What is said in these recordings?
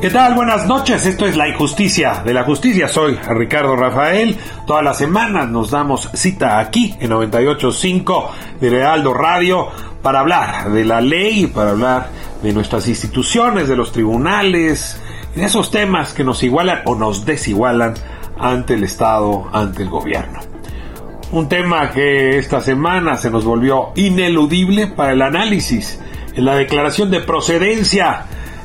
¿Qué tal? Buenas noches. Esto es La Injusticia de la Justicia. Soy Ricardo Rafael. Todas las semanas nos damos cita aquí en 98.5 de Realdo Radio para hablar de la ley, para hablar de nuestras instituciones, de los tribunales, de esos temas que nos igualan o nos desigualan ante el Estado, ante el gobierno. Un tema que esta semana se nos volvió ineludible para el análisis en la declaración de procedencia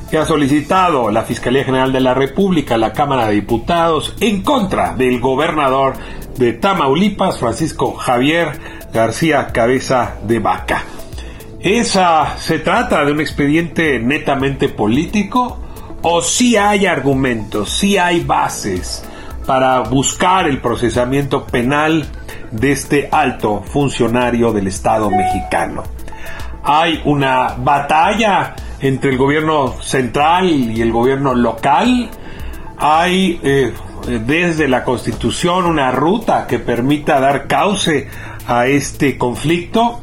que ha solicitado la Fiscalía General de la República, la Cámara de Diputados, en contra del gobernador de Tamaulipas, Francisco Javier García Cabeza de Vaca. ¿Esa se trata de un expediente netamente político? ¿O si hay argumentos, si hay bases para buscar el procesamiento penal de este alto funcionario del Estado mexicano? Hay una batalla entre el gobierno central y el gobierno local. Hay eh, desde la Constitución una ruta que permita dar cauce a este conflicto.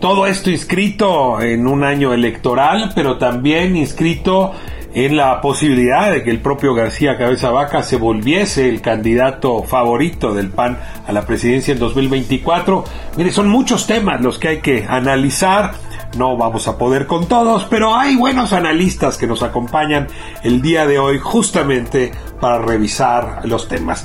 Todo esto inscrito en un año electoral, pero también inscrito en la posibilidad de que el propio García Cabeza Vaca se volviese el candidato favorito del PAN a la presidencia en 2024. Mire, son muchos temas los que hay que analizar no vamos a poder con todos, pero hay buenos analistas que nos acompañan el día de hoy justamente para revisar los temas.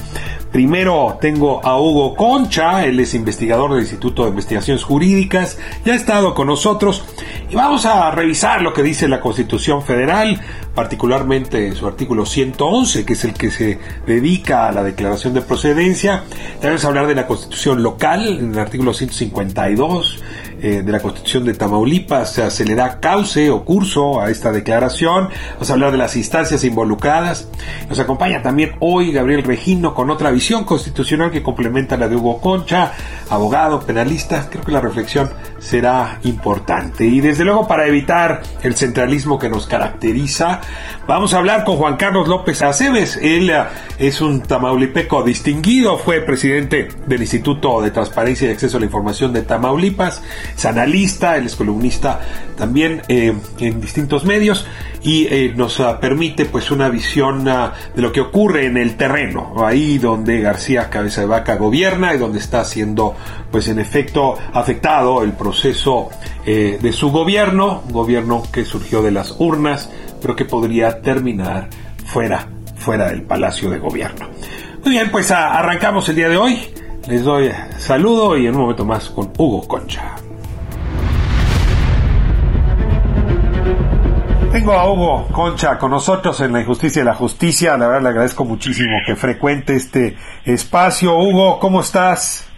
Primero tengo a Hugo Concha, él es investigador del Instituto de Investigaciones Jurídicas, ya ha estado con nosotros y vamos a revisar lo que dice la Constitución Federal, particularmente su artículo 111, que es el que se dedica a la declaración de procedencia. También vamos a hablar de la Constitución local, en el artículo 152 eh, de la Constitución de Tamaulipas, se le da cauce o curso a esta declaración. Vamos a hablar de las instancias involucradas. Nos acompaña también hoy Gabriel Regino con otra visión constitucional que complementa la de Hugo Concha, abogado, penalista. Creo que la reflexión será importante. Y desde luego para evitar el centralismo que nos caracteriza, vamos a hablar con Juan Carlos López Aceves. Él eh, es un tamaulipeco distinguido, fue presidente del Instituto de Transparencia y Acceso a la Información de Tamaulipas es analista, él es columnista también eh, en distintos medios y eh, nos uh, permite pues una visión uh, de lo que ocurre en el terreno, ahí donde García Cabeza de Vaca gobierna y donde está siendo pues en efecto afectado el proceso eh, de su gobierno, gobierno que surgió de las urnas, pero que podría terminar fuera, fuera del Palacio de Gobierno. Muy bien, pues arrancamos el día de hoy. Les doy saludo y en un momento más con Hugo Concha. Tengo a Hugo Concha con nosotros en La Injusticia y la Justicia. La verdad le agradezco muchísimo que frecuente este espacio. Hugo, ¿cómo estás?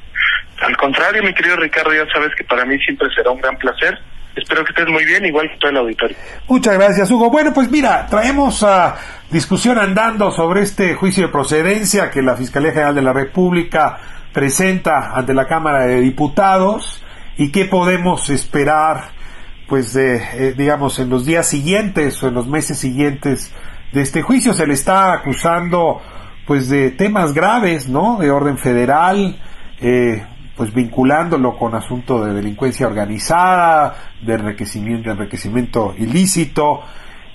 Al contrario, mi querido Ricardo, ya sabes que para mí siempre será un gran placer. Espero que estés muy bien, igual que todo el auditorio. Muchas gracias, Hugo. Bueno, pues mira, traemos a discusión andando sobre este juicio de procedencia que la Fiscalía General de la República presenta ante la Cámara de Diputados y qué podemos esperar pues eh, digamos en los días siguientes o en los meses siguientes de este juicio se le está acusando pues de temas graves no de orden federal eh, pues vinculándolo con asunto de delincuencia organizada de enriquecimiento enriquecimiento ilícito.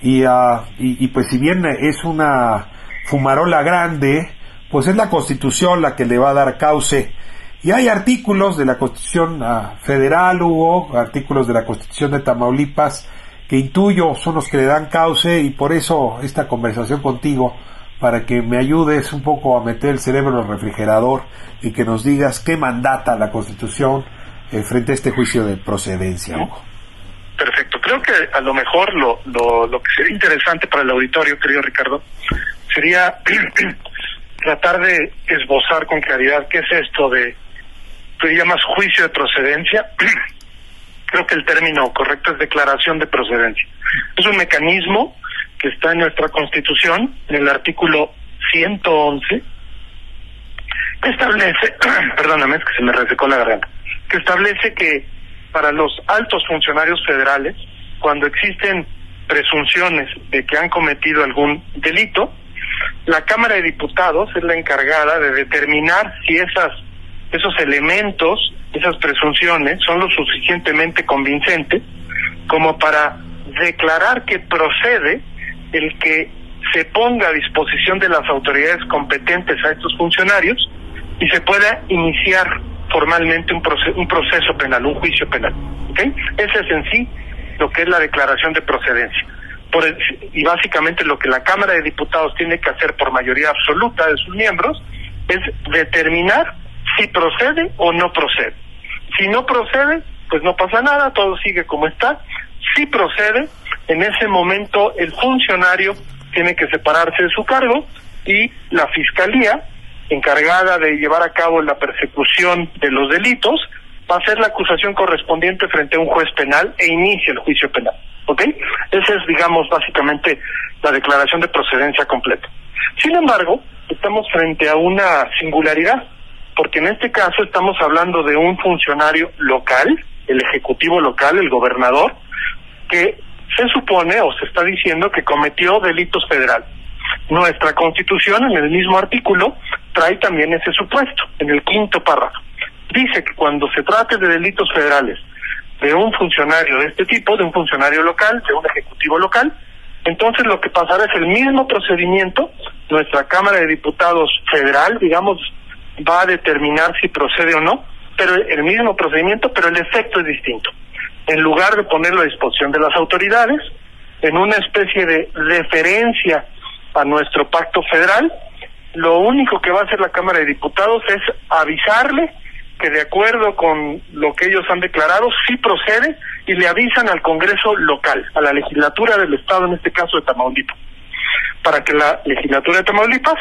Y, uh, y, y pues si bien es una fumarola grande pues es la constitución la que le va a dar cauce y hay artículos de la Constitución ah, Federal, hubo artículos de la Constitución de Tamaulipas que intuyo son los que le dan cauce y por eso esta conversación contigo para que me ayudes un poco a meter el cerebro en el refrigerador y que nos digas qué mandata la Constitución eh, frente a este juicio de procedencia. Perfecto. Creo que a lo mejor lo, lo, lo que sería interesante para el auditorio, querido Ricardo, sería tratar de esbozar con claridad qué es esto de, tú llamas juicio de procedencia. Creo que el término correcto es declaración de procedencia. Es un mecanismo que está en nuestra Constitución, en el artículo 111, que establece, perdóname, es que se me resecó la garganta, que establece que para los altos funcionarios federales, cuando existen presunciones de que han cometido algún delito, la Cámara de Diputados es la encargada de determinar si esas esos elementos, esas presunciones son lo suficientemente convincentes como para declarar que procede el que se ponga a disposición de las autoridades competentes a estos funcionarios y se pueda iniciar formalmente un proceso, un penal, un juicio penal. ¿okay? Ese es en sí lo que es la declaración de procedencia. Por y básicamente lo que la Cámara de Diputados tiene que hacer por mayoría absoluta de sus miembros es determinar si procede o no procede. Si no procede, pues no pasa nada, todo sigue como está. Si procede, en ese momento el funcionario tiene que separarse de su cargo y la fiscalía, encargada de llevar a cabo la persecución de los delitos, va a hacer la acusación correspondiente frente a un juez penal e inicia el juicio penal. ¿Ok? Esa es, digamos, básicamente la declaración de procedencia completa. Sin embargo, estamos frente a una singularidad, porque en este caso estamos hablando de un funcionario local, el ejecutivo local, el gobernador, que se supone o se está diciendo que cometió delitos federales. Nuestra constitución en el mismo artículo trae también ese supuesto, en el quinto párrafo. Dice que cuando se trate de delitos federales de un funcionario de este tipo, de un funcionario local, de un ejecutivo local, entonces lo que pasará es el mismo procedimiento, nuestra Cámara de Diputados federal, digamos, va a determinar si procede o no, pero el mismo procedimiento, pero el efecto es distinto. En lugar de ponerlo a disposición de las autoridades, en una especie de referencia a nuestro pacto federal, lo único que va a hacer la Cámara de Diputados es avisarle que de acuerdo con lo que ellos han declarado, sí procede y le avisan al Congreso local, a la legislatura del Estado, en este caso de Tamaulipas, para que la legislatura de Tamaulipas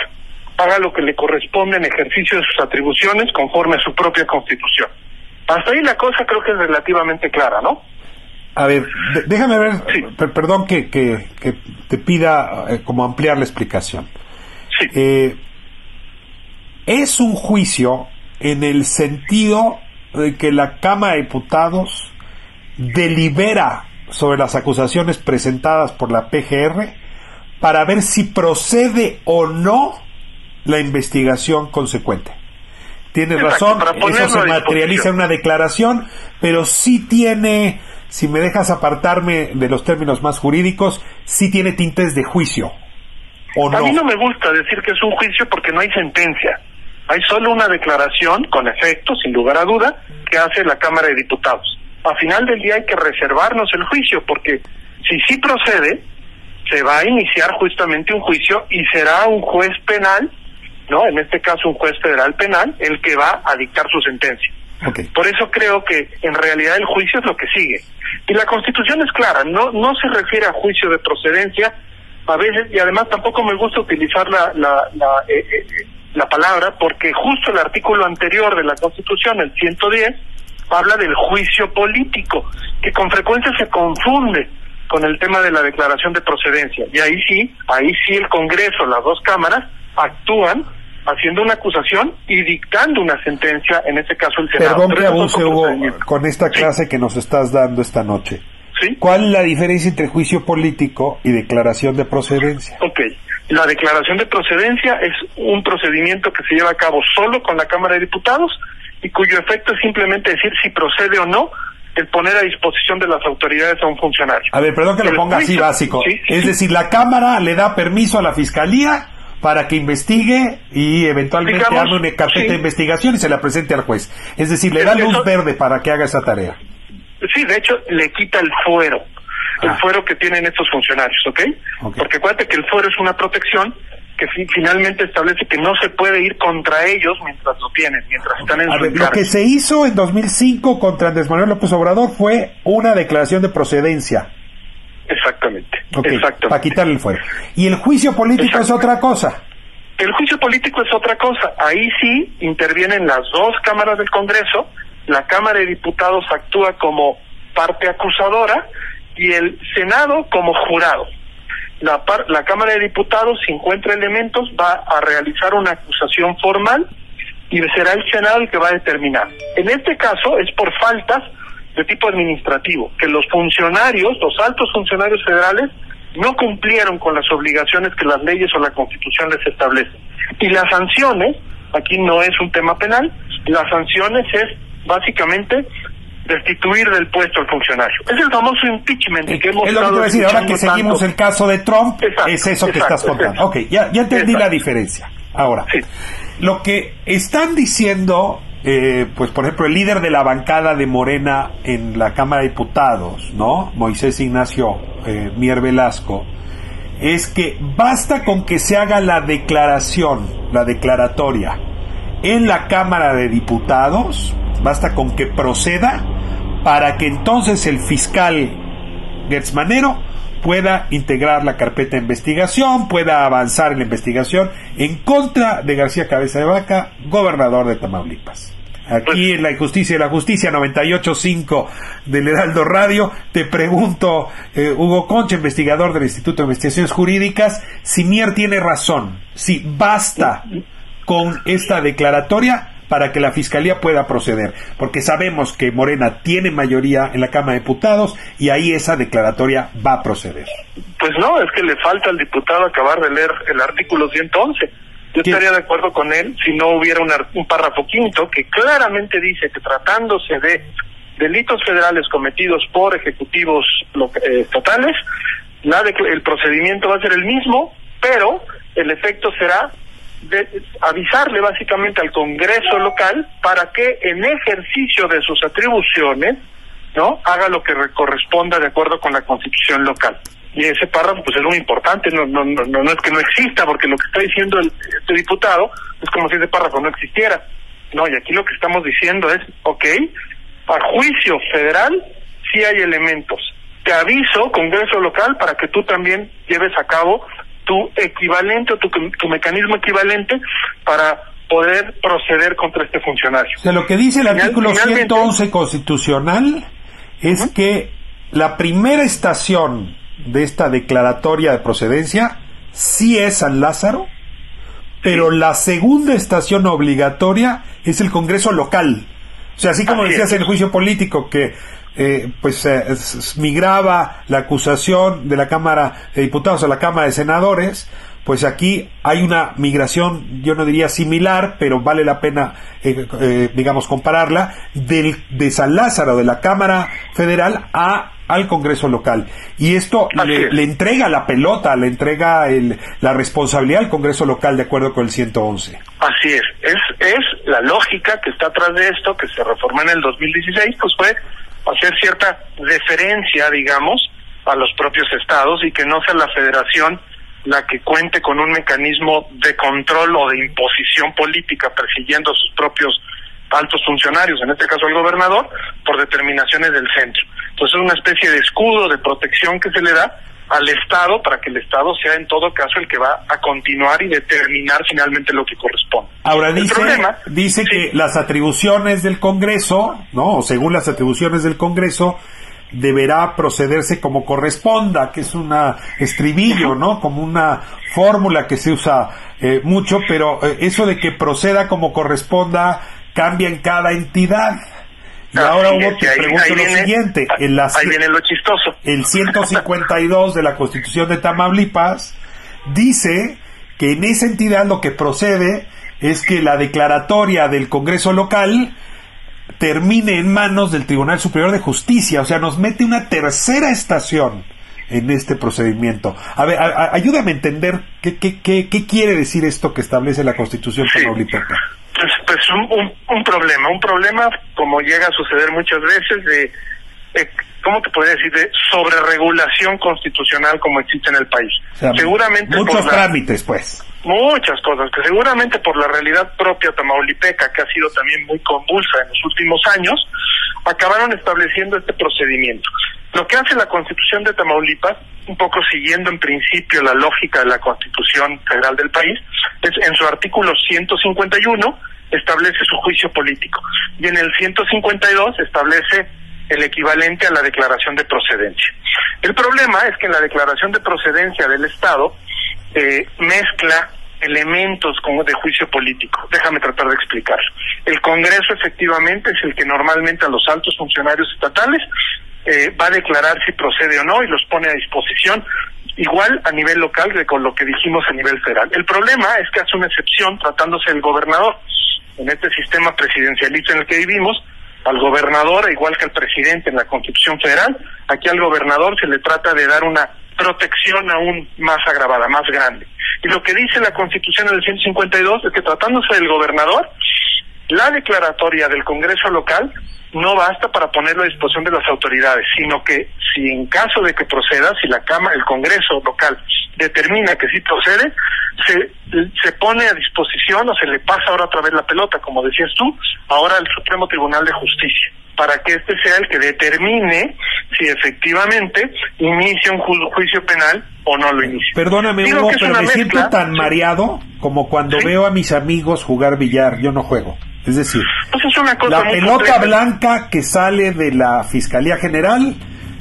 haga lo que le corresponde en ejercicio de sus atribuciones conforme a su propia constitución. Hasta ahí la cosa creo que es relativamente clara, ¿no? A ver, déjame ver, perdón que, que, te pida eh, como ampliar la explicación. Sí. Eh, es un juicio en el sentido de que la Cámara de Diputados delibera sobre las acusaciones presentadas por la PGR para ver si procede o no la investigación consecuente. Tienes razón, eso se materializa en una declaración, pero sí tiene, si me dejas apartarme de los términos más jurídicos, sí tiene tintes de juicio. ¿o no? A mí no me gusta decir que es un juicio porque no hay sentencia. Hay solo una declaración, con efecto, sin lugar a duda, que hace la Cámara de Diputados. A final del día hay que reservarnos el juicio, porque si sí procede, se va a iniciar justamente un juicio y será un juez penal ¿no? En este caso un juez federal penal, el que va a dictar su sentencia. Por eso creo que en realidad el juicio es lo que sigue. Y la Constitución es clara, no no se refiere a juicio de procedencia, a veces, y además tampoco me gusta utilizar la, la, la, eh, eh, la palabra, porque justo el artículo anterior de la Constitución, el 110, habla del juicio político, que con frecuencia se confunde con el tema de la declaración de procedencia. Y ahí sí, ahí sí el Congreso, las dos cámaras, actúan haciendo una acusación y dictando una sentencia, en este caso el Senado. Perdón que abuse, Hugo, con esta clase que nos estás dando esta noche. ¿Sí? ¿Cuál es la diferencia entre juicio político y declaración de procedencia? Ok, la declaración de procedencia es un procedimiento que se lleva a cabo solo con la Cámara de Diputados y cuyo efecto es simplemente decir si procede o no el poner a disposición de las autoridades a un funcionario. A ver, perdón que lo ponga así básico. es decir, la Cámara le da permiso a la Fiscalía para que investigue y eventualmente haga una carpeta de investigación y se la presente al juez. Es decir, le da luz verde para que haga esa tarea. Sí, de hecho, le quita el fuero. el Ah. fuero que tienen estos funcionarios, ¿ok? Ok. Porque acuérdate que el fuero es una protección que fi- finalmente establece que no se puede ir contra ellos mientras lo tienen, mientras están en A su ver, lo que se hizo en 2005 contra Andrés Manuel López Obrador fue una declaración de procedencia. Exactamente, Ok, exactamente. para quitarle el fuero. Y el juicio político es otra cosa. El juicio político es otra cosa. Ahí sí intervienen las dos cámaras del Congreso. La Cámara de Diputados actúa como parte acusadora y el Senado como jurado. La, par- la Cámara de Diputados, si encuentra elementos, va a realizar una acusación formal y será el Senado el que va a determinar. En este caso es por faltas de tipo administrativo, que los funcionarios, los altos funcionarios federales, no cumplieron con las obligaciones que las leyes o la Constitución les establecen. Y las sanciones, aquí no es un tema penal, las sanciones es básicamente destituir del puesto al funcionario. Es el famoso impeachment Es que hemos lo que te a decir, ahora que seguimos tanto. el caso de Trump, Exacto, es eso que estás contando. exacto. Ok, ya, ya entendí la diferencia. Ahora, Sí. lo que están diciendo, eh, pues por ejemplo, el líder de la bancada de Morena en la Cámara de Diputados, ¿no? Moisés Ignacio eh, Mier Velasco, es que basta con que se haga la declaración, la declaratoria, en la Cámara de Diputados, basta con que proceda para que entonces el fiscal Gertz Manero pueda integrar la carpeta de investigación, pueda avanzar en la investigación en contra de García Cabeza de Vaca, gobernador de Tamaulipas. Aquí en la injusticia y la justicia 98.5 del Heraldo Radio, te pregunto, eh, Hugo Concha, investigador del Instituto de Investigaciones Jurídicas, si Mier tiene razón, si basta con esta declaratoria para que la Fiscalía pueda proceder, porque sabemos que Morena tiene mayoría en la Cámara de Diputados y ahí esa declaratoria va a proceder. Pues no, es que le falta al diputado acabar de leer el artículo 111. Yo ¿Qué? estaría de acuerdo con él si no hubiera un, un párrafo quinto que claramente dice que tratándose de delitos federales cometidos por ejecutivos eh, estatales, la el procedimiento va a ser el mismo, pero el efecto será de avisarle básicamente al Congreso local para que en ejercicio de sus atribuciones no haga lo que re- corresponda de acuerdo con la Constitución local. Y ese párrafo pues es muy importante, no, no, no, no es que no exista, porque lo que está diciendo el, este diputado es como si ese párrafo no existiera. No, y aquí lo que estamos diciendo es, ok, a juicio federal sí hay elementos. Te aviso, Congreso local, para que tú también lleves a cabo tu equivalente o tu, tu mecanismo equivalente para poder proceder contra este funcionario. O sea, lo que dice el Final- artículo finalmente- 111 constitucional es que la primera estación de esta declaratoria de procedencia sí es San Lázaro, pero la segunda estación obligatoria es el Congreso local. O sea, así como Así decías en el juicio político que eh, pues eh, migraba la acusación de la Cámara de Diputados a la Cámara de Senadores, pues aquí hay una migración, yo no diría similar, pero vale la pena, eh, eh, digamos, compararla, del, de San Lázaro, de la Cámara Federal, a al Congreso local. Y esto Así le, es. le entrega la pelota, le entrega el, la responsabilidad al Congreso local de acuerdo con el 111. Así es. es, es la lógica que está atrás de esto, que se reformó en el 2016, pues fue hacer cierta deferencia, digamos, a los propios estados y que no sea la federación la que cuente con un mecanismo de control o de imposición política persiguiendo a sus propios altos funcionarios, en este caso el gobernador, por determinaciones del centro. Entonces es una especie de escudo de protección que se le da al Estado para que el Estado sea en todo caso el que va a continuar y determinar finalmente lo que corresponde. Ahora El dice, problema- dice sí. que las atribuciones del Congreso, ¿no? O según las atribuciones del Congreso, deberá procederse como corresponda, que es una estribillo, ¿no? Como una fórmula que se usa eh, mucho, pero eh, eso de que proceda como corresponda cambia en cada entidad. Y Así ahora Hugo, y te ahí- pregunto ahí lo siguiente, en la ahí viene lo chistoso. el 152 de la Constitución de Tamaulipas dice que en esa entidad lo que procede es que la declaratoria del Congreso local termine en manos del Tribunal Superior de Justicia, o sea, nos mete una tercera estación en este procedimiento. A ver, a- a- ayúdame a entender qué, qué, qué, qué quiere decir esto que establece la Constitución Sí. tamaulipeca. Pues, pues un, un, un problema, un problema como llega a suceder muchas veces de ¿cómo te podría decir? De sobreregulación constitucional como existe en el país. seguramente muchos trámites, pues. Muchas cosas, que seguramente por la realidad propia tamaulipeca, que ha sido también muy convulsa en los últimos años, acabaron estableciendo este procedimiento. Lo que hace la Constitución de Tamaulipas, un poco siguiendo en principio la lógica de la Constitución Federal del país, es en su artículo 151 establece su juicio político y en el 152 establece el equivalente a la declaración de procedencia. El problema es que en la declaración de procedencia del Estado eh, mezcla elementos como de juicio político. Déjame tratar de explicarlo. El Congreso efectivamente es el que normalmente a los altos funcionarios estatales eh, va a declarar si procede o no y los pone a disposición igual a nivel local que con lo que dijimos a nivel federal. El problema es que hace una excepción tratándose del gobernador. En este sistema presidencialista en el que vivimos, al gobernador, igual que al presidente en la Constitución Federal, aquí al gobernador se le trata de dar una protección aún más agravada, más grande. Y lo que dice la Constitución del 152 es que tratándose del gobernador, la declaratoria del Congreso local no basta para ponerlo a disposición de las autoridades, sino que si en caso de que proceda, si la Cámara, el Congreso local determina que sí procede, se, se pone a disposición o se le pasa ahora otra vez la pelota, como decías tú, ahora al Supremo Tribunal de Justicia, para que este sea el que determine si efectivamente inicia un juicio penal o no lo inicia. Perdóname, Hugo, pero me siento tan mareado como cuando veo a mis amigos jugar billar, yo no juego. Es decir, pues es una cosa la pelota blanca que sale de la Fiscalía General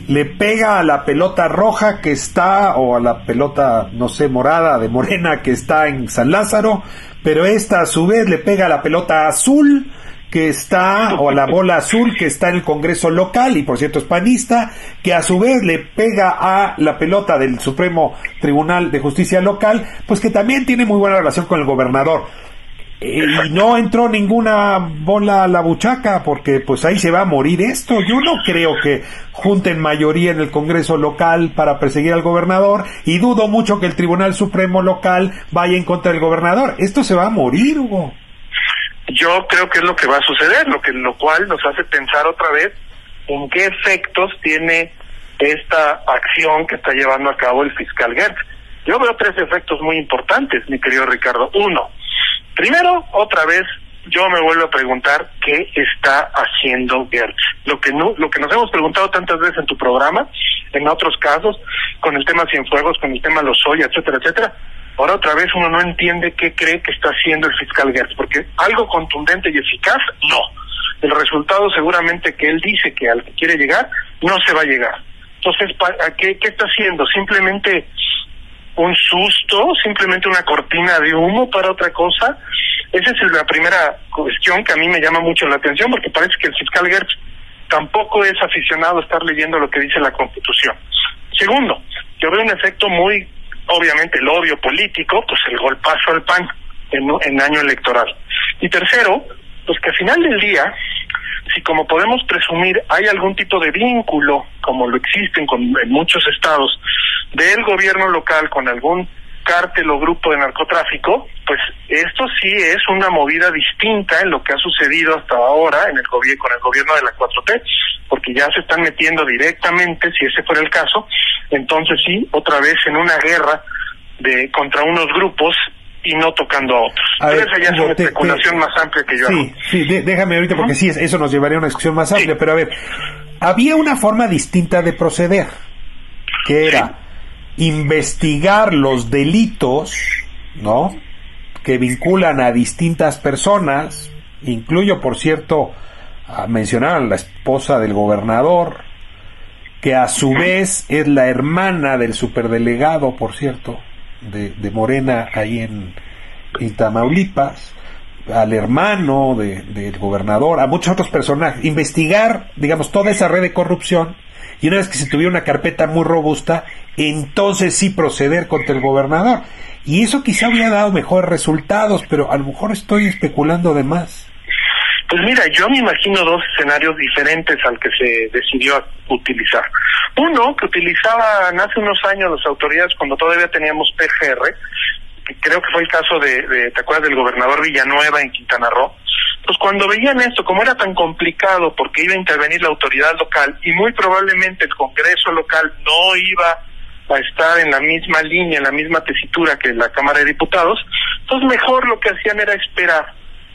le pega a la pelota roja que está, o a la pelota, no sé, morada de Morena que está en San Lázaro, pero esta a su vez le pega a la pelota azul que está, o a la bola azul que está en el Congreso local, y por cierto es panista, que a su vez le pega a la pelota del Supremo Tribunal de Justicia local, pues que también tiene muy buena relación con el gobernador y no entró ninguna bola a la buchaca porque pues ahí se va a morir esto. Yo no creo que junten mayoría en el Congreso local para perseguir al gobernador y dudo mucho que el Tribunal Supremo local vaya en contra del gobernador. Esto se va a morir, Hugo. Yo creo que es lo que va a suceder, lo que lo cual nos hace pensar otra vez en qué efectos tiene esta acción que está llevando a cabo el fiscal Gertz. Yo veo tres efectos muy importantes, mi querido Ricardo. Uno, Primero, otra vez, yo me vuelvo a preguntar qué está haciendo Gertz. Lo que no, lo que nos hemos preguntado tantas veces en tu programa, en otros casos, con el tema Cienfuegos, con el tema Lozoya, etcétera, etcétera. Ahora otra vez uno no entiende qué cree que está haciendo el fiscal Gertz, porque algo contundente y eficaz, no. El resultado seguramente que él dice que al que quiere llegar, no se va a llegar. Entonces, ¿qué, qué está haciendo? Simplemente un susto, simplemente una cortina de humo para otra cosa. Esa es la primera cuestión que a mí me llama mucho la atención porque parece que el fiscal Gertz tampoco es aficionado a estar leyendo lo que dice la Constitución. Segundo, yo veo un efecto muy, obviamente, el odio político, pues el golpazo al PAN en, en año electoral. Y tercero, pues que al final del día, si como podemos presumir hay algún tipo de vínculo, como lo existen con, en muchos estados, del gobierno local con algún cártel o grupo de narcotráfico, pues esto sí es una movida distinta en lo que ha sucedido hasta ahora en el gobierno con el gobierno de la 4T, porque ya se están metiendo directamente, si ese fuera el caso, entonces sí, otra vez en una guerra de contra unos grupos y no tocando a otros. esa ya es una especulación más amplia que yo sí, Sí, déjame ahorita porque sí, eso nos llevaría a una discusión más amplia, pero a ver, había una forma distinta de proceder, que era investigar los delitos, ¿no? Que vinculan a distintas personas, incluyo, por cierto, a mencionar a la esposa del gobernador, que a su vez es la hermana del superdelegado, por cierto, de, Morena ahí en, Tamaulipas, al hermano del gobernador, a muchos otros personajes, investigar, digamos, toda esa red de corrupción y una vez que se tuviera una carpeta muy robusta, entonces sí proceder contra el gobernador. Y eso quizá habría dado mejores resultados, pero a lo mejor estoy especulando de más. Pues mira, yo me imagino dos escenarios diferentes al que se decidió utilizar. Uno, que utilizaban hace unos años las autoridades cuando todavía teníamos PGR, creo que fue el caso de, de, ¿te acuerdas del gobernador Villanueva en Quintana Roo? pues cuando veían esto, como era tan complicado porque iba a intervenir la autoridad local y muy probablemente el Congreso local no iba a estar en la misma línea, en la misma tesitura que la Cámara de Diputados, entonces mejor lo que hacían era esperar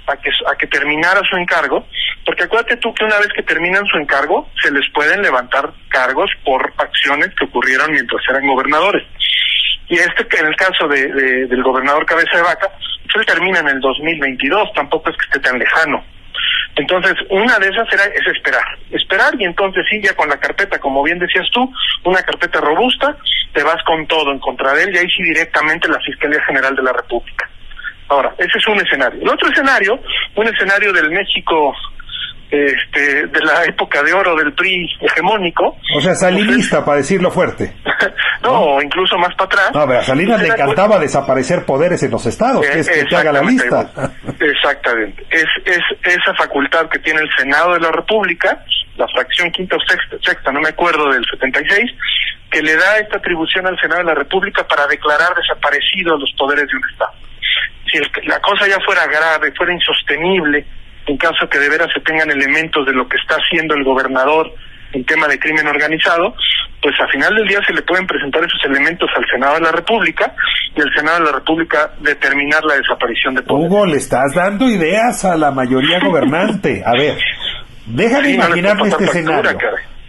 a que, a que terminara su encargo, porque acuérdate tú que una vez que terminan su encargo, se les pueden levantar cargos por acciones que ocurrieron mientras eran gobernadores. Y este, en el caso de, del gobernador Cabeza de Vaca, pues él termina en el 2022, tampoco es que esté tan lejano. Entonces, una de esas era, es esperar, esperar y entonces sí, ya con la carpeta, como bien decías tú, una carpeta robusta, te vas con todo en contra de él y ahí sí directamente la Fiscalía General de la República. Ahora, ese es un escenario. El otro escenario, un escenario del México este, de la época de oro del PRI hegemónico. O sea, salinista, para decirlo fuerte. no, incluso más para atrás. No, a Salinas le encantaba desaparecer poderes en los estados, que es que te haga la lista. Exactamente. Es, es esa facultad que tiene el Senado de la República, la fracción quinta o sexta, sexta, no me acuerdo, del 76, que le da esta atribución al Senado de la República para declarar desaparecidos los poderes de un Estado si la cosa ya fuera grave, fuera insostenible, en caso que de veras se tengan elementos de lo que está haciendo el gobernador en tema de crimen organizado, pues a final del día se le pueden presentar esos elementos al Senado de la República y el Senado de la República determinar la desaparición de poder. Hugo, le estás dando ideas a la mayoría gobernante. A ver, déjame imaginarme este escenario.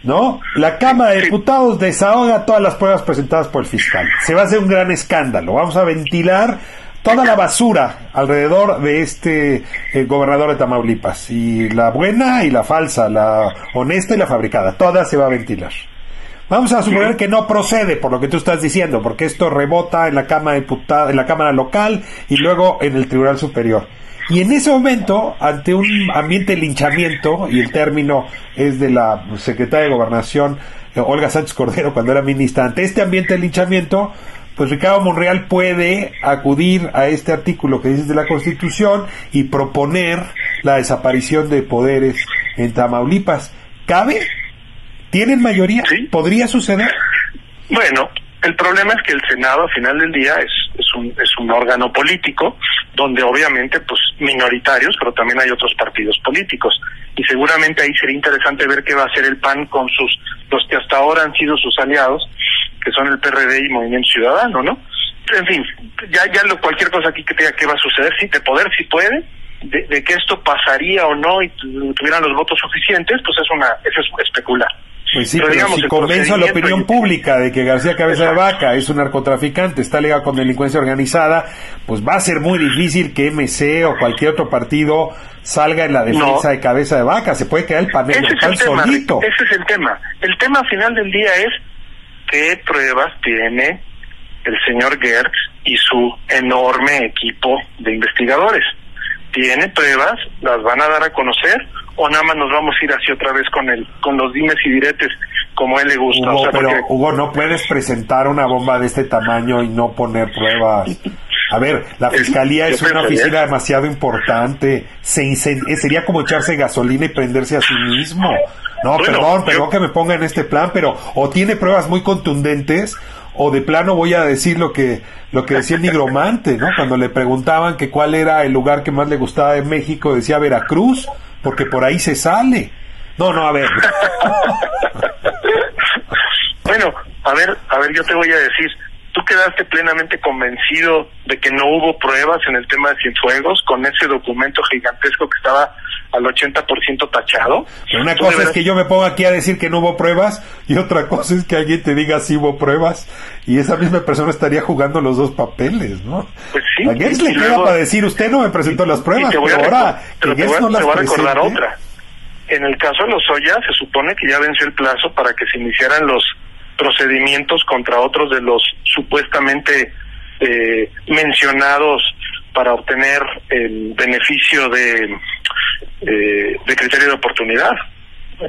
¿No? La Cámara de Diputados desahoga todas las pruebas presentadas por el fiscal. Se va a hacer un gran escándalo. Vamos a ventilar toda la basura alrededor de este eh, gobernador de Tamaulipas. Y la buena y la falsa, la honesta y la fabricada, toda se va a ventilar. Vamos a suponer que no procede por lo que tú estás diciendo, porque esto rebota en la Cámara en la Cámara local y luego en el Tribunal Superior. Y en ese momento, ante un ambiente de linchamiento, y el término es de la secretaria de Gobernación, eh, Olga Sánchez Cordero, cuando era ministra, ante este ambiente de linchamiento, pues Ricardo Monreal puede acudir a este artículo que dice de la Constitución y proponer la desaparición de poderes en Tamaulipas. ¿Cabe? ¿Tienen mayoría? ¿Podría suceder? Bueno, el problema es que el Senado, al final del día, es, es, un, es un órgano político donde obviamente, pues, minoritarios, pero también hay otros partidos políticos. Y seguramente ahí sería interesante ver qué va a hacer el PAN con sus, los que hasta ahora han sido sus aliados, que son el PRD y Movimiento Ciudadano, ¿no? En fin, ya ya lo, cualquier cosa aquí que tenga que va a suceder, sí, de poder sí puede, de, que esto pasaría o no y tuvieran los votos suficientes, pues es una, eso es especular. Pues sí, pero, si convenzo a la opinión pública de que García Cabeza de Vaca es un narcotraficante, está ligado con delincuencia organizada, pues va a ser muy difícil que MC o cualquier otro partido salga en la defensa de Cabeza de Vaca. Se puede quedar el panel ese solito. Ese es el tema. El tema al final del día es qué pruebas tiene el señor Gertz y su enorme equipo de investigadores. ¿Tiene pruebas? ¿Las van a dar a conocer? ¿O nada más nos vamos a ir así otra vez con el, con los dimes y diretes como a él le gusta? Hugo, pero Hugo, no puedes presentar una bomba de este tamaño y no poner pruebas. A ver, la fiscalía es una oficina demasiado importante. Se eh, sería como echarse gasolina y prenderse a sí mismo. No, perdón, perdón que me ponga en este plan, pero o tiene pruebas muy contundentes o de plano voy a decir lo que lo que decía el nigromante, ¿no? Cuando le preguntaban que cuál era el lugar que más le gustaba de México, decía Veracruz, porque por ahí se sale. No, no, a ver. bueno, a ver, a ver, yo te voy a decir, ¿Tú quedaste plenamente convencido de que no hubo pruebas en el tema de Cienfuegos con ese documento gigantesco que estaba al 80% tachado? una cosa es que yo me ponga aquí a decir que no hubo pruebas y otra cosa es que alguien te diga si hubo pruebas y esa misma persona estaría jugando los dos papeles, ¿no? Pues sí. A Gertz le queda para decir, usted no me presentó las pruebas, pero ahora que Gertz no las voy a recordar otra. En el caso de los Oya se supone que ya venció el plazo para que se iniciaran los procedimientos contra otros de los supuestamente eh, mencionados para obtener el beneficio de, eh, de criterio de oportunidad.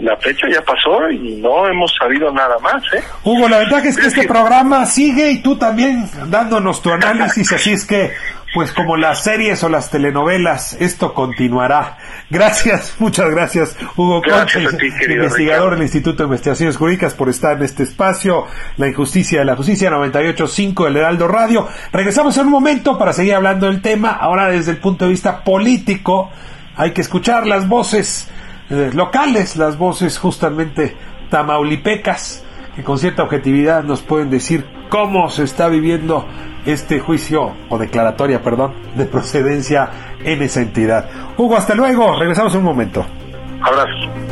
La fecha ya pasó y no hemos sabido nada más. ¿eh? Hugo, la verdad es que este programa sigue y tú también dándonos tu análisis, así es que pues como las series o las telenovelas, esto continuará. Gracias, muchas gracias, Hugo Concha, investigador del Instituto de Investigaciones Jurídicas, por estar en este espacio, La Injusticia de la Justicia 98.5 del Heraldo Radio. Regresamos en un momento para seguir hablando del tema, ahora desde el punto de vista político, hay que escuchar las voces eh, locales, las voces justamente tamaulipecas, que con cierta objetividad nos pueden decir cómo se está viviendo este juicio o declaratoria, perdón, de procedencia en esa entidad. Hugo, hasta luego, regresamos en un momento. Abrazo.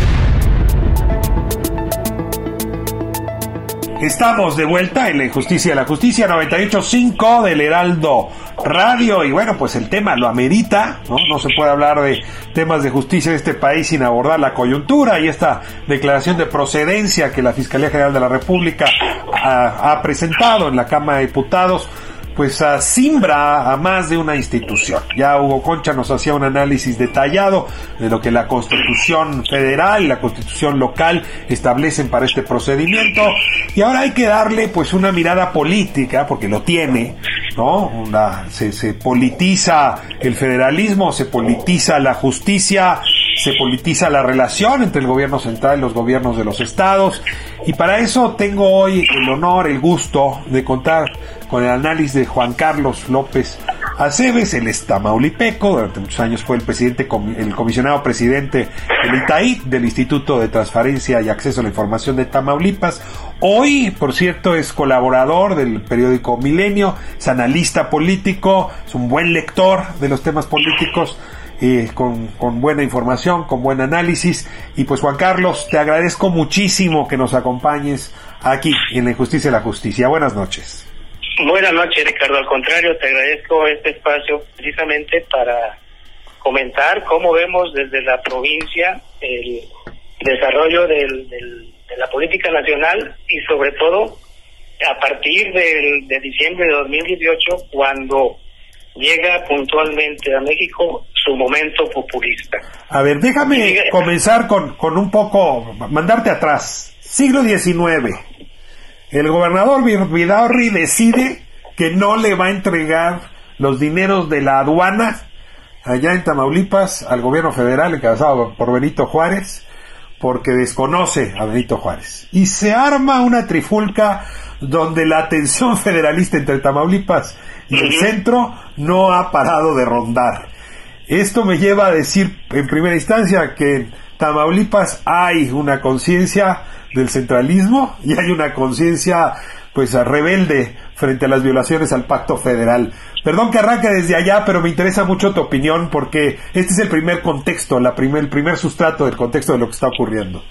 Estamos de vuelta en la injusticia de la justicia 98.5 del Heraldo Radio y bueno, pues el tema lo amerita, ¿no? No se puede hablar de temas de justicia en este país sin abordar la coyuntura y esta declaración de procedencia que la Fiscalía General de la República ha presentado en la Cámara de Diputados pues a simbra a más de una institución. Ya Hugo Concha nos hacía un análisis detallado de lo que la Constitución federal y la Constitución local establecen para este procedimiento y ahora hay que darle pues una mirada política porque lo tiene, ¿no? Se, se politiza el federalismo, se politiza la justicia, se politiza la relación entre el gobierno central y los gobiernos de los estados y para eso tengo hoy el honor, el gusto de contar con el análisis de Juan Carlos López Aceves, el estamaulipeco, durante muchos años fue el presidente, el comisionado presidente del ITAI, del Instituto de Transparencia y Acceso a la Información de Tamaulipas. Hoy, por cierto, es colaborador del periódico Milenio, es analista político, es un buen lector de los temas políticos. Eh, con, con, buena información, con buen análisis. Y pues Juan Carlos, te agradezco muchísimo que nos acompañes aquí en la Injusticia y la Justicia. Buenas noches. Buenas noches, Ricardo. Al contrario, te agradezco este espacio precisamente para comentar cómo vemos desde la provincia el desarrollo del, de la política nacional y sobre todo a partir del, de diciembre de 2018 cuando llega puntualmente a México su momento populista. A ver, déjame comenzar con, con un poco, mandarte atrás. Siglo XIX el gobernador Vidaurri decide que no le va a entregar los dineros de la aduana allá en Tamaulipas al gobierno federal encabezado por Benito Juárez porque desconoce a Benito Juárez. Y se arma una trifulca donde la tensión federalista entre Tamaulipas y el centro no ha parado de rondar. Esto me lleva a decir en primera instancia que en Tamaulipas hay una conciencia del centralismo y hay una conciencia pues rebelde frente a las violaciones al pacto federal. Perdón que arranque desde allá, pero me interesa mucho tu opinión porque este es el primer contexto, la primer, el primer sustrato del contexto de lo que está ocurriendo.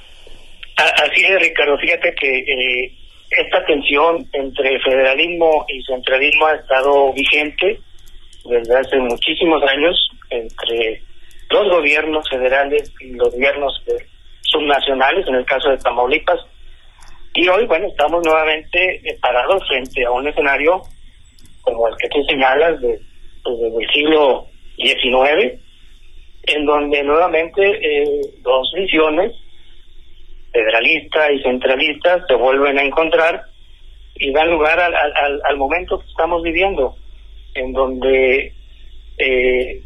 Así es, Ricardo. Fíjate que eh, esta tensión entre federalismo y centralismo ha estado vigente desde hace muchísimos años entre los gobiernos federales y los gobiernos subnacionales, en el caso de Tamaulipas. Y hoy, bueno, estamos nuevamente eh, parados frente a un escenario como el que tú señalas de, pues, del siglo XIX, en donde nuevamente eh, dos visiones, federalista y centralista, se vuelven a encontrar y dan lugar al, al, al momento que estamos viviendo, en donde eh,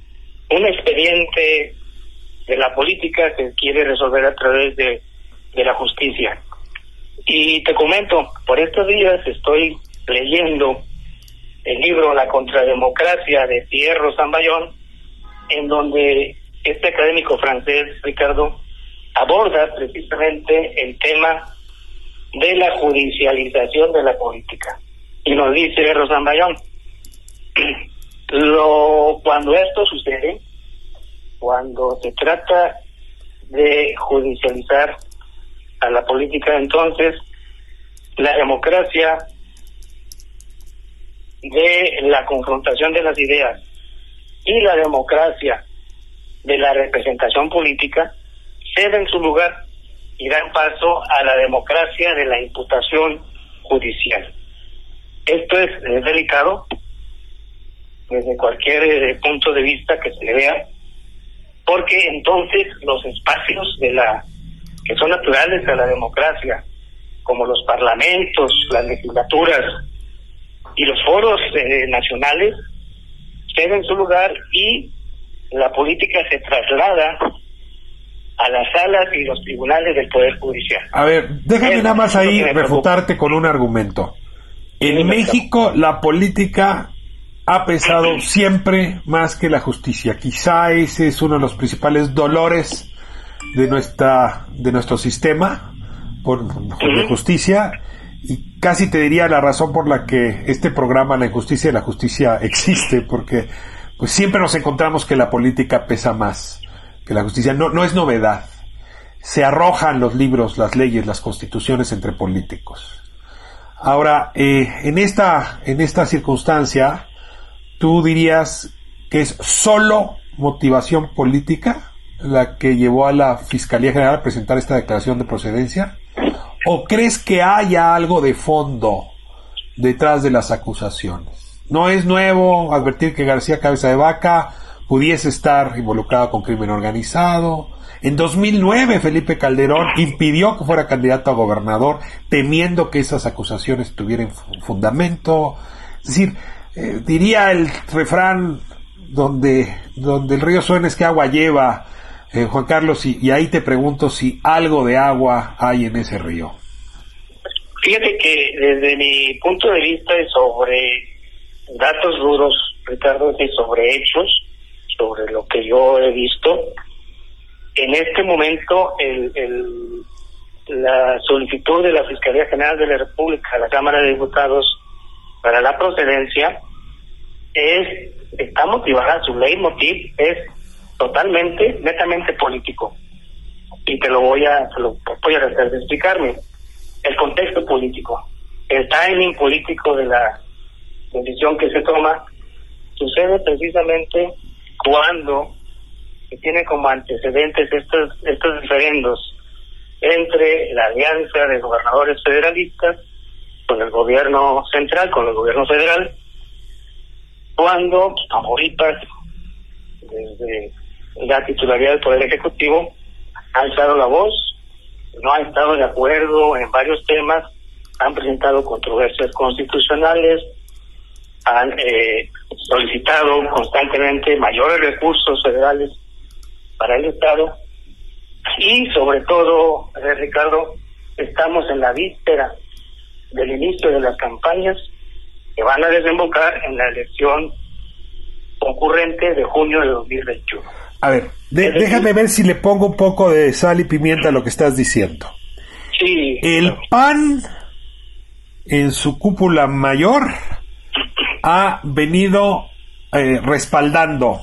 un expediente de la política que quiere resolver a través de, de la justicia. Y te comento, por estos días estoy leyendo el libro La contrademocracia de Pierre Zamballón, en donde este académico francés, Ricardo, aborda precisamente el tema de la judicialización de la política. Y nos dice Rosamballón, lo, cuando esto sucede, cuando se trata de judicializar a la política, entonces la democracia de la confrontación de las ideas y la democracia de la representación política ceden su lugar y dan paso a la democracia de la imputación judicial. Esto es, delicado desde cualquier eh, punto de vista que se le vea, porque entonces los espacios de la que son naturales a la democracia, como los parlamentos, las legislaturas y los foros eh, nacionales, ceden su lugar y la política se traslada a las salas y los tribunales del Poder Judicial. A ver, déjame nada más ahí refutarte con un argumento. En México la política ha pesado siempre más que la justicia. Quizá ese es uno de los principales dolores de nuestra de nuestro sistema por, de justicia y casi te diría la razón por la que este programa La injusticia y la justicia existe porque pues siempre nos encontramos que la política pesa más que la justicia. No, no es novedad. Se arrojan los libros, las leyes, las constituciones entre políticos. Ahora, eh, en, esta, en esta circunstancia, ¿tú dirías que es solo motivación política la que llevó a la Fiscalía General a presentar esta declaración de procedencia? ¿O crees que haya algo de fondo detrás de las acusaciones? No es nuevo advertir que García Cabeza de Vaca pudiese estar involucrado con crimen organizado. En 2009 Felipe Calderón impidió que fuera candidato a gobernador temiendo que esas acusaciones tuvieran fundamento. Es decir, eh, diría el refrán donde, donde el río suena es que agua lleva, eh, Juan Carlos, y, ahí te pregunto si algo de agua hay en ese río. Fíjate que desde mi punto de vista sobre datos duros, Ricardo, y sobre hechos, sobre lo que yo he visto. En este momento, el, el, la solicitud de la Fiscalía General de la República a la Cámara de Diputados para la procedencia es está motivada, su ley motiv es totalmente, netamente político. Y te lo voy a, te lo voy a tratar de explicarme. El contexto político, el timing político de la decisión que se toma sucede precisamente cuando se tiene como antecedentes estos, estos diferendos entre la alianza de gobernadores federalistas con el gobierno central, con el gobierno federal, cuando Tamaulipas, desde la titularidad del Poder Ejecutivo, ha alzado la voz, no ha estado de acuerdo en varios temas, han presentado controversias constitucionales, han eh, solicitado constantemente mayores recursos federales para el Estado y sobre todo, eh, Ricardo, estamos en la víspera del inicio de las campañas que van a desembocar en la elección concurrente de junio de 2021. A ver, déjame ver si le pongo un poco de sal y pimienta a lo que estás diciendo. Sí. El PAN en su cúpula mayor ha venido eh, respaldando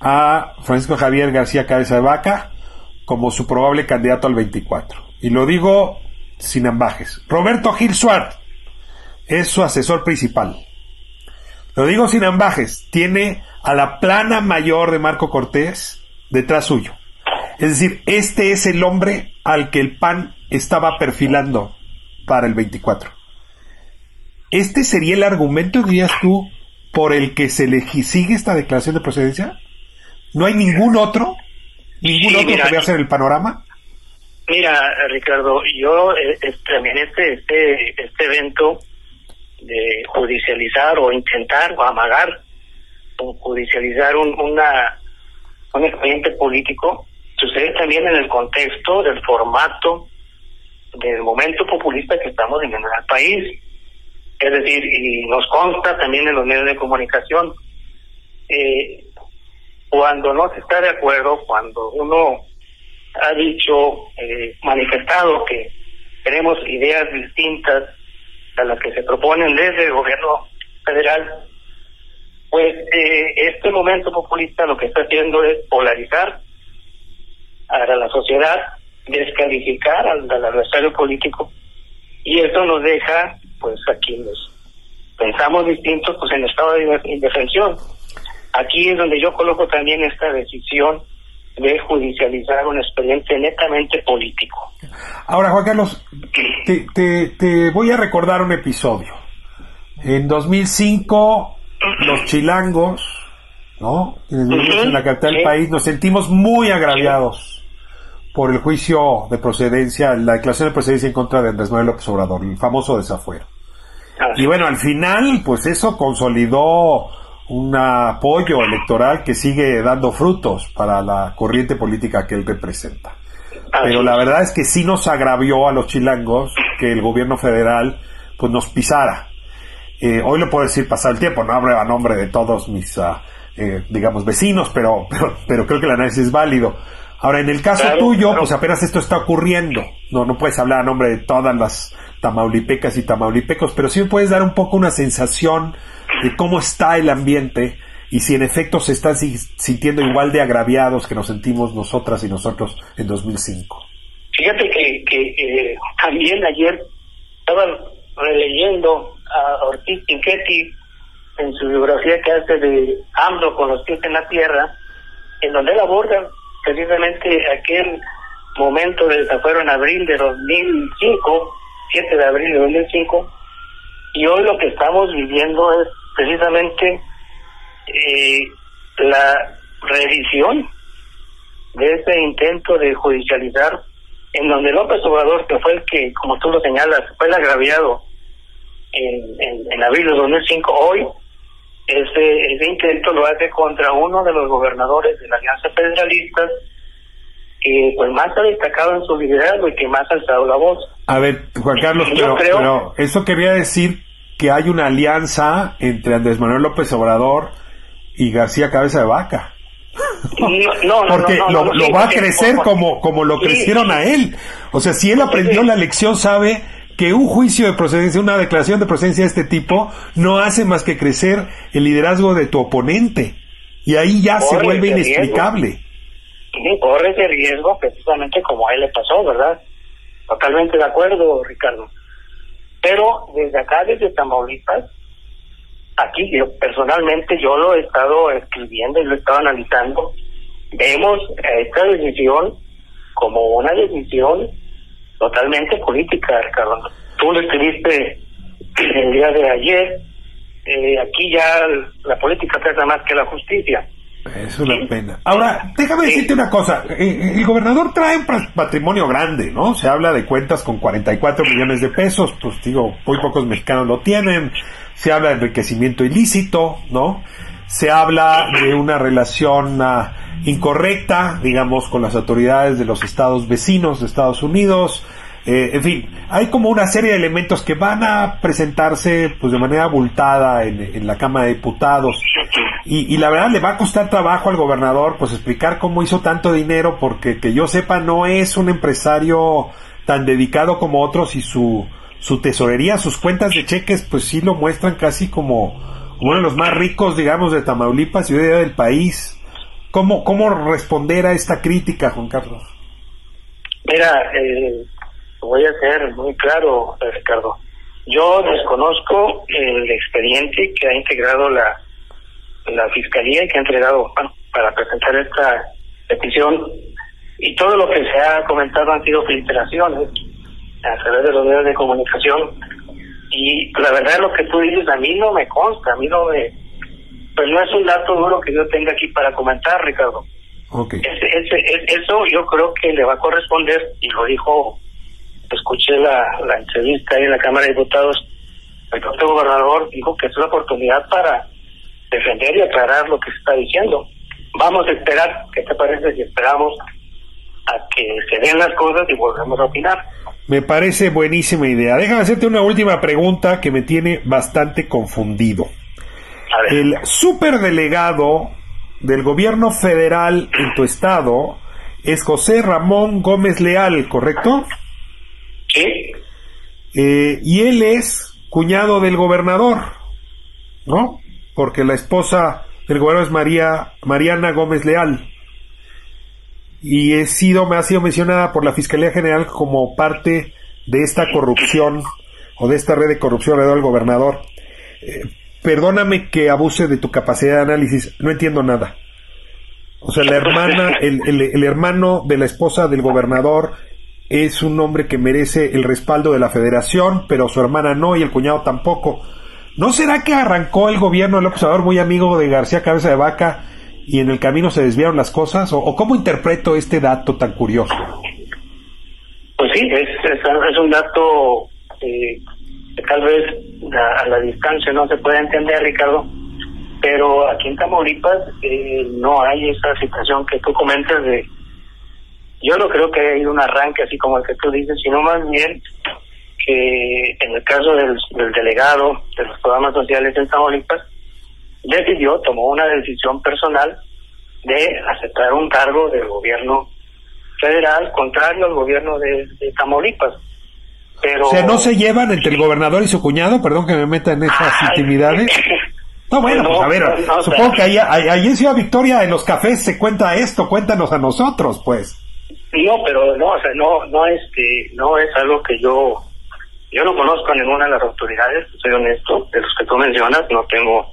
a Francisco Javier García Cabeza de Vaca como su probable candidato al 24. Y lo digo sin ambajes. Roberto Gil Suárez es su asesor principal. Lo digo sin ambajes. Tiene a la plana mayor de Marco Cortés detrás suyo. Es decir, este es el hombre al que el PAN estaba perfilando para el 24. ¿Este sería el argumento, dirías tú, por el que se le sigue esta declaración de procedencia? ¿No hay ningún otro? ¿Ningún otro que vea hacer el panorama? Mira, Ricardo, yo eh, también este, este, este evento de judicializar o intentar o amagar o judicializar un, una, un expediente político sucede también en el contexto del formato del momento populista que estamos viviendo en el país. Es decir, y nos consta también en los medios de comunicación, eh, cuando no se está de acuerdo, cuando uno ha dicho, eh, manifestado que tenemos ideas distintas a las que se proponen desde el gobierno federal, pues este momento populista lo que está haciendo es polarizar a la sociedad, descalificar al adversario político, y eso nos deja pues a quienes pensamos distintos, pues en estado de indefensión. Aquí es donde yo coloco también esta decisión de judicializar un expediente netamente político. Ahora, Juan Carlos, te, te, voy a recordar un episodio. En 2005, los chilangos, ¿no? En la capital del país, nos sentimos muy agraviados por el juicio de procedencia, la declaración de procedencia en contra de Andrés Manuel López Obrador, el famoso desafuero. Y bueno, al final, pues eso consolidó un apoyo electoral que sigue dando frutos para la corriente política que él representa. Pero la verdad es que sí nos agravió a los chilangos que el gobierno federal pues nos pisara. Eh, hoy lo puedo decir pasar el tiempo, no hablo a nombre de todos mis, ah, eh, digamos, vecinos, pero, pero, creo que el análisis es válido. Ahora, en el caso tuyo, pues apenas esto está ocurriendo. No, no puedes hablar a nombre de todas las tamaulipecas y tamaulipecos, pero sí me puedes dar un poco una sensación de cómo está el ambiente y si en efecto se están sintiendo igual de agraviados que nos sentimos nosotras y nosotros en 2005. Fíjate que, que también ayer estaba releyendo a Ortiz Pinchetti en su biografía que hace de AMLO con los pies en la tierra, en donde él aborda precisamente aquel momento del desafuero en abril de 2005, 7 de abril de 2005, y hoy lo que estamos viviendo es precisamente eh, la revisión de ese intento de judicializar en donde López Obrador, que fue el que, como tú lo señalas, fue el agraviado en, en, abril de 2005, hoy ese, ese intento lo hace contra uno de los gobernadores de la Alianza Federalista que pues más ha destacado en su liderazgo y que más ha alzado la voz. A ver, Juan Carlos, pero, pero eso quería decir que hay una alianza entre Andrés Manuel López Obrador y García Cabeza de Vaca. No, no, Porque lo, va a crecer como, como lo crecieron a él. O sea, si él aprendió la lección, sabe que un juicio de procedencia, una declaración de procedencia de este tipo, no hace más que crecer el liderazgo de tu oponente. Y ahí ya se vuelve inexplicable. corre ese riesgo precisamente como a él le pasó, ¿verdad? Totalmente de acuerdo, Ricardo. Pero desde acá, desde Tamaulipas, aquí yo personalmente yo lo he estado escribiendo y lo he estado analizando, vemos esta decisión como una decisión totalmente política, Ricardo. Tú lo escribiste el día de ayer, eh, aquí ya la política pesa más que la justicia. Es una pena. Ahora, déjame decirte una cosa. Eh, eh, el gobernador trae un patrimonio grande, ¿no? Se habla de cuentas con 44 millones de pesos. Pues digo, muy pocos mexicanos lo tienen. Se habla de enriquecimiento ilícito, ¿no? Se habla de una relación ah, incorrecta, digamos, con las autoridades de los estados vecinos de Estados Unidos. Eh, en fin, hay como una serie de elementos que van a presentarse pues de manera abultada en, en la Cámara de Diputados. Y, la verdad le va a costar trabajo al gobernador pues explicar cómo hizo tanto dinero porque que yo sepa no es un empresario tan dedicado como otros y su, su tesorería, sus cuentas de cheques pues sí lo muestran casi como, uno de los más ricos digamos de Tamaulipas y del país. ¿Cómo, ¿Cómo responder a esta crítica, Juan Carlos? Mira, eh, voy a ser muy claro, Ricardo. Yo desconozco el expediente que ha integrado la la fiscalía que ha entregado para presentar esta petición y todo lo que se ha comentado han sido filtraciones a través de los medios de comunicación y la verdad lo que tú dices a mí no me consta, a mí no me pues no es un dato duro que yo tenga aquí para comentar Ricardo okay. eso yo creo que le va a corresponder y lo dijo escuché la, la entrevista ahí en la Cámara de Diputados el propio gobernador dijo que es una oportunidad para defender y aclarar lo que se está diciendo. Vamos a esperar, ¿qué te parece si esperamos a que se den las cosas y volvemos a opinar? Me parece buenísima idea. Déjame hacerte una última pregunta que me tiene bastante confundido. El superdelegado del gobierno federal en tu estado es José Ramón Gómez Leal, ¿correcto? Sí. Eh, y él es cuñado del gobernador, ¿no? porque la esposa del gobernador es María, Mariana Gómez Leal. Y he sido, me ha sido mencionada por la Fiscalía General como parte de esta corrupción o de esta red de corrupción alrededor del gobernador. Eh, perdóname que abuse de tu capacidad de análisis, no entiendo nada. O sea, la hermana, el, el, hermano de la esposa del gobernador es un hombre que merece el respaldo de la federación, pero su hermana no y el cuñado tampoco. ¿No será que arrancó el gobierno de López Obrador muy amigo de García Cabeza de Vaca y en el camino se desviaron las cosas? ¿O, cómo interpreto este dato tan curioso? Pues sí, es, es, un dato eh, que tal vez a, la distancia no se puede entender, Ricardo, pero aquí en Tamaulipas eh, no hay esa situación que tú comentas de... Yo no creo que haya un arranque así como el que tú dices, sino más bien que en el caso del, del delegado de los programas sociales en Tamaulipas, decidió, tomó una decisión personal de aceptar un cargo del gobierno federal contrario al gobierno de, Tamaulipas. Pero... O sea, ¿no se llevan entre el gobernador y su cuñado? Perdón que me meta en esas intimidades. No, bueno, pues a ver, supongo que ahí, ahí en Ciudad Victoria, en los cafés, se cuenta esto, cuéntanos a nosotros, pues. No, pero no, o sea, no, no, este, no es algo que yo, yo no conozco a ninguna de las autoridades, soy honesto, de los que tú mencionas, no tengo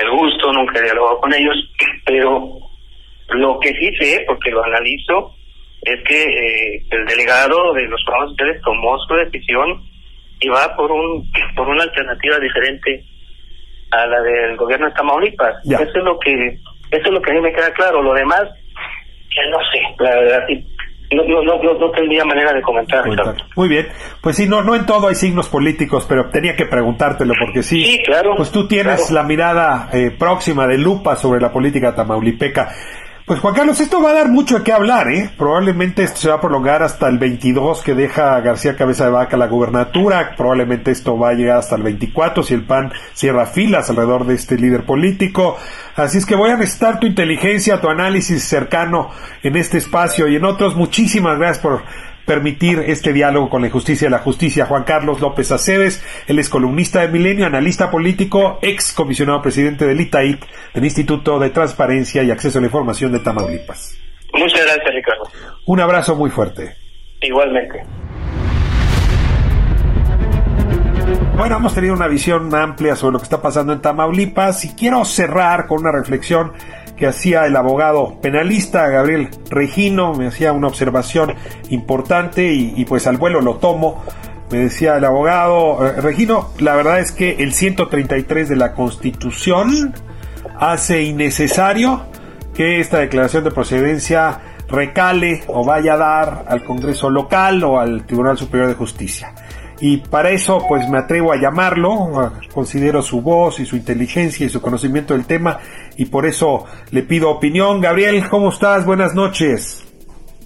el gusto, nunca he dialogado con ellos, pero lo que sí sé, porque lo analizo, es que eh, el delegado de los programas sociales tomó su decisión y va por un por una alternativa diferente a la del gobierno de Tamaulipas. Eso es lo que eso es lo que a mí me queda claro. Lo demás, ya no sé, la verdad, no, no, no, no, tendría manera de comentar. Muy bien, pues sí, no, no en todo hay signos políticos, pero tenía que preguntártelo porque sí, sí claro, pues tú tienes la mirada eh, próxima de lupa sobre la política tamaulipeca. Pues Juan Carlos, esto va a dar mucho de qué hablar, ¿eh? Probablemente esto se va a prolongar hasta el 22 que deja García Cabeza de Vaca la gubernatura, probablemente esto va a llegar hasta el 24 si el PAN cierra filas alrededor de este líder político. Así es que voy a necesitar tu inteligencia, tu análisis cercano en este espacio y en otros. Muchísimas gracias por permitir este diálogo con la injusticia y la justicia. Juan Carlos López Aceves, él es columnista de Milenio, analista político, ex comisionado presidente del ITAIC, del Instituto de Transparencia y Acceso a la Información de Tamaulipas. Muchas gracias, Ricardo. Un abrazo muy fuerte. Igualmente. Bueno, hemos tenido una visión amplia sobre lo que está pasando en Tamaulipas y quiero cerrar con una reflexión que hacía el abogado penalista Gabriel Regino, me hacía una observación importante y, pues al vuelo lo tomo. Me decía el abogado eh, Regino, la verdad es que el 133 de la Constitución hace innecesario que esta declaración de procedencia recale o vaya a dar al Congreso local o al Tribunal Superior de Justicia y para eso pues me atrevo a llamarlo, considero su voz y su inteligencia y su conocimiento del tema y por eso le pido opinión. Gabriel, ¿cómo estás? Buenas noches.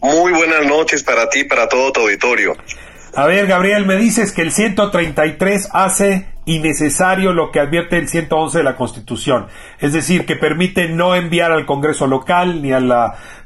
Muy buenas noches para ti, para todo tu auditorio. A ver, Gabriel, me dices que el 133 hace innecesario lo que advierte el 111 de la Constitución, es decir, que permite no enviar al Congreso local ni al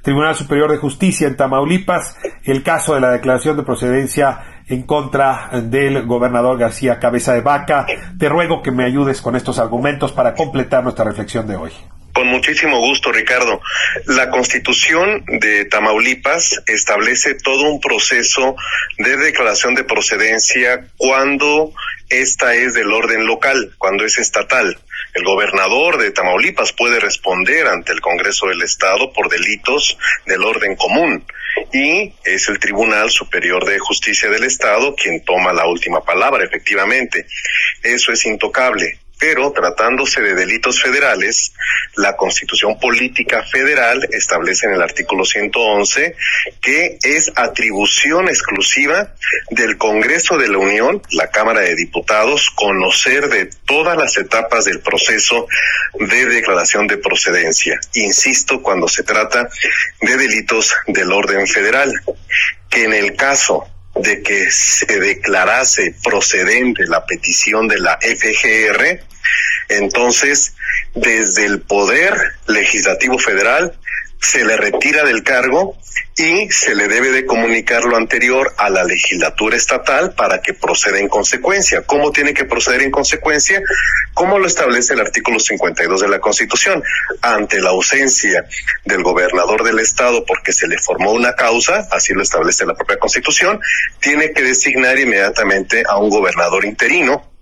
Tribunal Superior de Justicia en Tamaulipas el caso de la declaración de procedencia en contra del gobernador García Cabeza de Vaca. Te ruego que me ayudes con estos argumentos para completar nuestra reflexión de hoy. Con muchísimo gusto, Ricardo. La constitución de Tamaulipas establece todo un proceso de declaración de procedencia cuando esta es del orden local, cuando es estatal. El gobernador de Tamaulipas puede responder ante el Congreso del Estado por delitos del orden común y es el Tribunal Superior de Justicia del Estado quien toma la última palabra, efectivamente. Eso es intocable pero tratándose de delitos federales, la Constitución Política Federal establece en el artículo 111 que es atribución exclusiva del Congreso de la Unión, la Cámara de Diputados, conocer de todas las etapas del proceso de declaración de procedencia. Insisto, cuando se trata de delitos del orden federal, que en el caso de que se declarase procedente la petición de la FGR, entonces desde el Poder Legislativo Federal se le retira del cargo y se le debe de comunicar lo anterior a la legislatura estatal para que proceda en consecuencia. ¿Cómo tiene que proceder en consecuencia? ¿Cómo lo establece el artículo 52 de la Constitución? Ante la ausencia del gobernador del estado porque se le formó una causa, así lo establece la propia Constitución, tiene que designar inmediatamente a un gobernador interino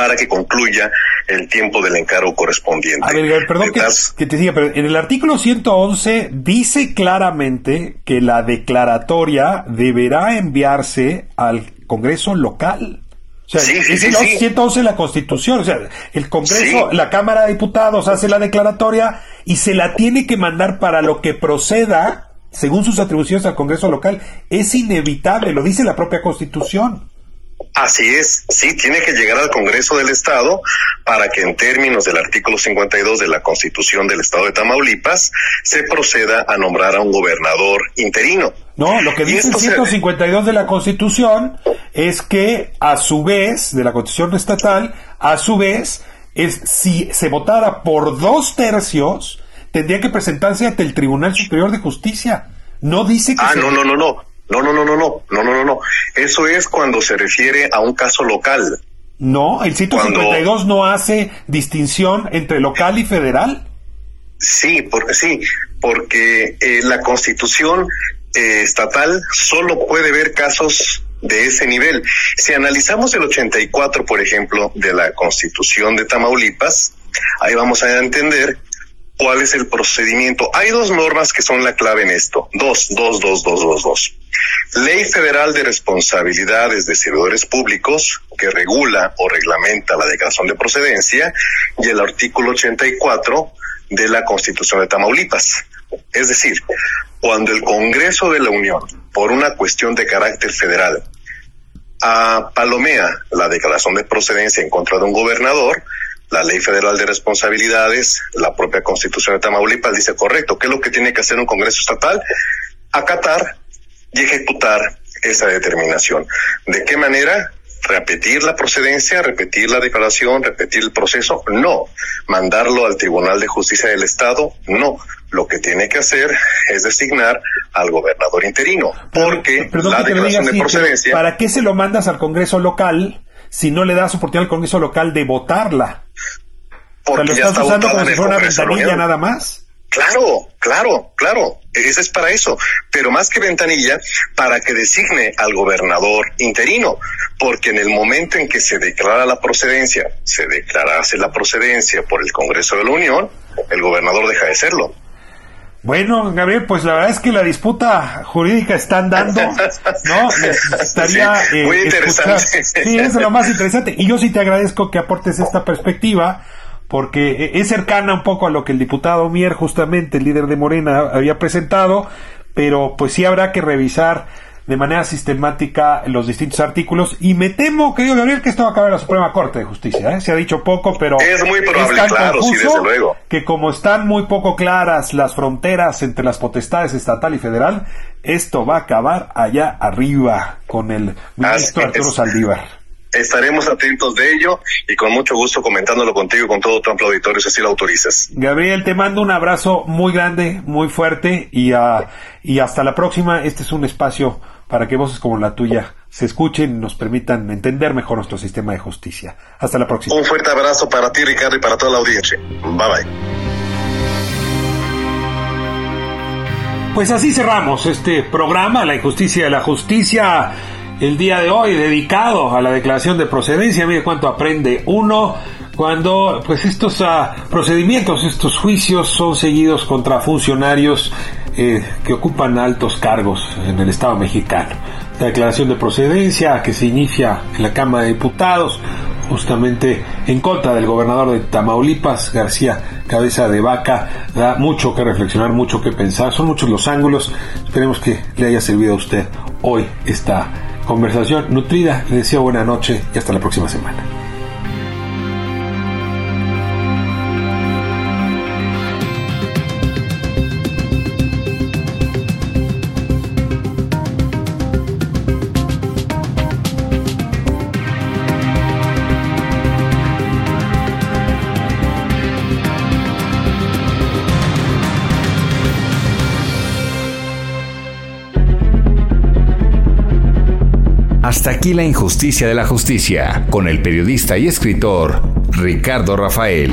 para que concluya el tiempo del encargo correspondiente. A ver, perdón que, te diga, pero en el artículo 111 dice claramente que la declaratoria deberá enviarse al Congreso local. O sea, Sí, sí, es el sí. 111 de la Constitución. O sea, el Congreso, la Cámara de Diputados hace la declaratoria y se la tiene que mandar para lo que proceda, según sus atribuciones al Congreso local. Es inevitable, lo dice la propia Constitución. Así es, sí, tiene que llegar al Congreso del Estado para que en términos del artículo 52 de la Constitución del Estado de Tamaulipas se proceda a nombrar a un gobernador interino. No, lo que dice el esto se- 152 de la Constitución es que a su vez, de la Constitución estatal, a su vez, es si se votara por dos tercios, tendría que presentarse ante el Tribunal Superior de Justicia. No dice que Ah, se- no, no, no, no. No, no, no, no, no, no, no, no, no. Eso es cuando se refiere a un caso local. No, el 152 no hace distinción entre local y federal. Sí, porque sí, porque eh, la Constitución eh, estatal solo puede ver casos de ese nivel. Si analizamos el 84, por ejemplo, de la Constitución de Tamaulipas, ahí vamos a entender cuál es el procedimiento. Hay dos normas que son la clave en esto. Dos, dos, dos, dos, dos, dos. Ley Federal de Responsabilidades de Servidores Públicos, que regula o reglamenta la declaración de procedencia, y el artículo 84 de la Constitución de Tamaulipas. Es decir, cuando el Congreso de la Unión, por una cuestión de carácter federal, a palomea la declaración de procedencia en contra de un gobernador, la Ley Federal de Responsabilidades, la propia Constitución de Tamaulipas dice correcto, ¿qué es lo que tiene que hacer un Congreso estatal? Acatar y ejecutar esa determinación. ¿De qué manera? Repetir la procedencia, repetir la declaración, repetir el proceso, no. Mandarlo al Tribunal de Justicia del Estado, no. Lo que tiene que hacer es designar al gobernador interino, porque Perdón la declaración de así, procedencia... ¿Para qué se lo mandas al Congreso local si no le das oportunidad al Congreso local de votarla? O sea, porque lo ya estás está usando como si fuera una ventanilla nada más. Claro, claro, claro. Ese es para eso. Pero más que ventanilla, para que designe al gobernador interino. Porque en el momento en que se declara la procedencia, se declarase la procedencia por el Congreso de la Unión, el gobernador deja de serlo. Bueno, Gabriel, pues la verdad es que la disputa jurídica está andando, ¿no? Estaría Sí, muy interesante. Sí, es lo más interesante. Y yo sí te agradezco que aportes esta perspectiva, porque es cercana un poco a lo que el diputado Mier, justamente el líder de Morena, había presentado, pero pues sí habrá que revisar de manera sistemática los distintos artículos y me temo, querido Gabriel, que esto va a acabar en la Suprema Corte de Justicia. ¿eh? Se ha dicho poco, pero Es muy probable, tan claro, sí, desde luego. que como están muy poco claras las fronteras entre las potestades estatal y federal, esto va a acabar allá arriba con el ministro Arturo. Saldívar. Estaremos atentos de ello y con mucho gusto comentándolo contigo y con todo tu amplio auditorio, si así lo autorizas. Gabriel, te mando un abrazo muy grande, muy fuerte y, ah, y hasta la próxima. Este es un espacio para que voces como la tuya se escuchen y nos permitan entender mejor nuestro sistema de justicia. Hasta la próxima. Un fuerte abrazo para ti, Ricardo, y para toda la audiencia. Bye bye. Pues así cerramos este programa, La Injusticia de la Justicia, el día de hoy dedicado a la declaración de procedencia. Mire cuánto aprende uno cuando pues estos ah, procedimientos, estos juicios son seguidos contra funcionarios eh, que ocupan altos cargos en el Estado mexicano. La declaración de procedencia que se inicia en la Cámara de Diputados justamente en contra del gobernador de Tamaulipas, García Cabeza de Vaca, da mucho que reflexionar, mucho que pensar, son muchos los ángulos, esperemos que le haya servido a usted hoy esta conversación nutrida, le deseo buena noche y hasta la próxima semana. Hasta aquí la injusticia de la justicia, con el periodista y escritor Ricardo Rafael.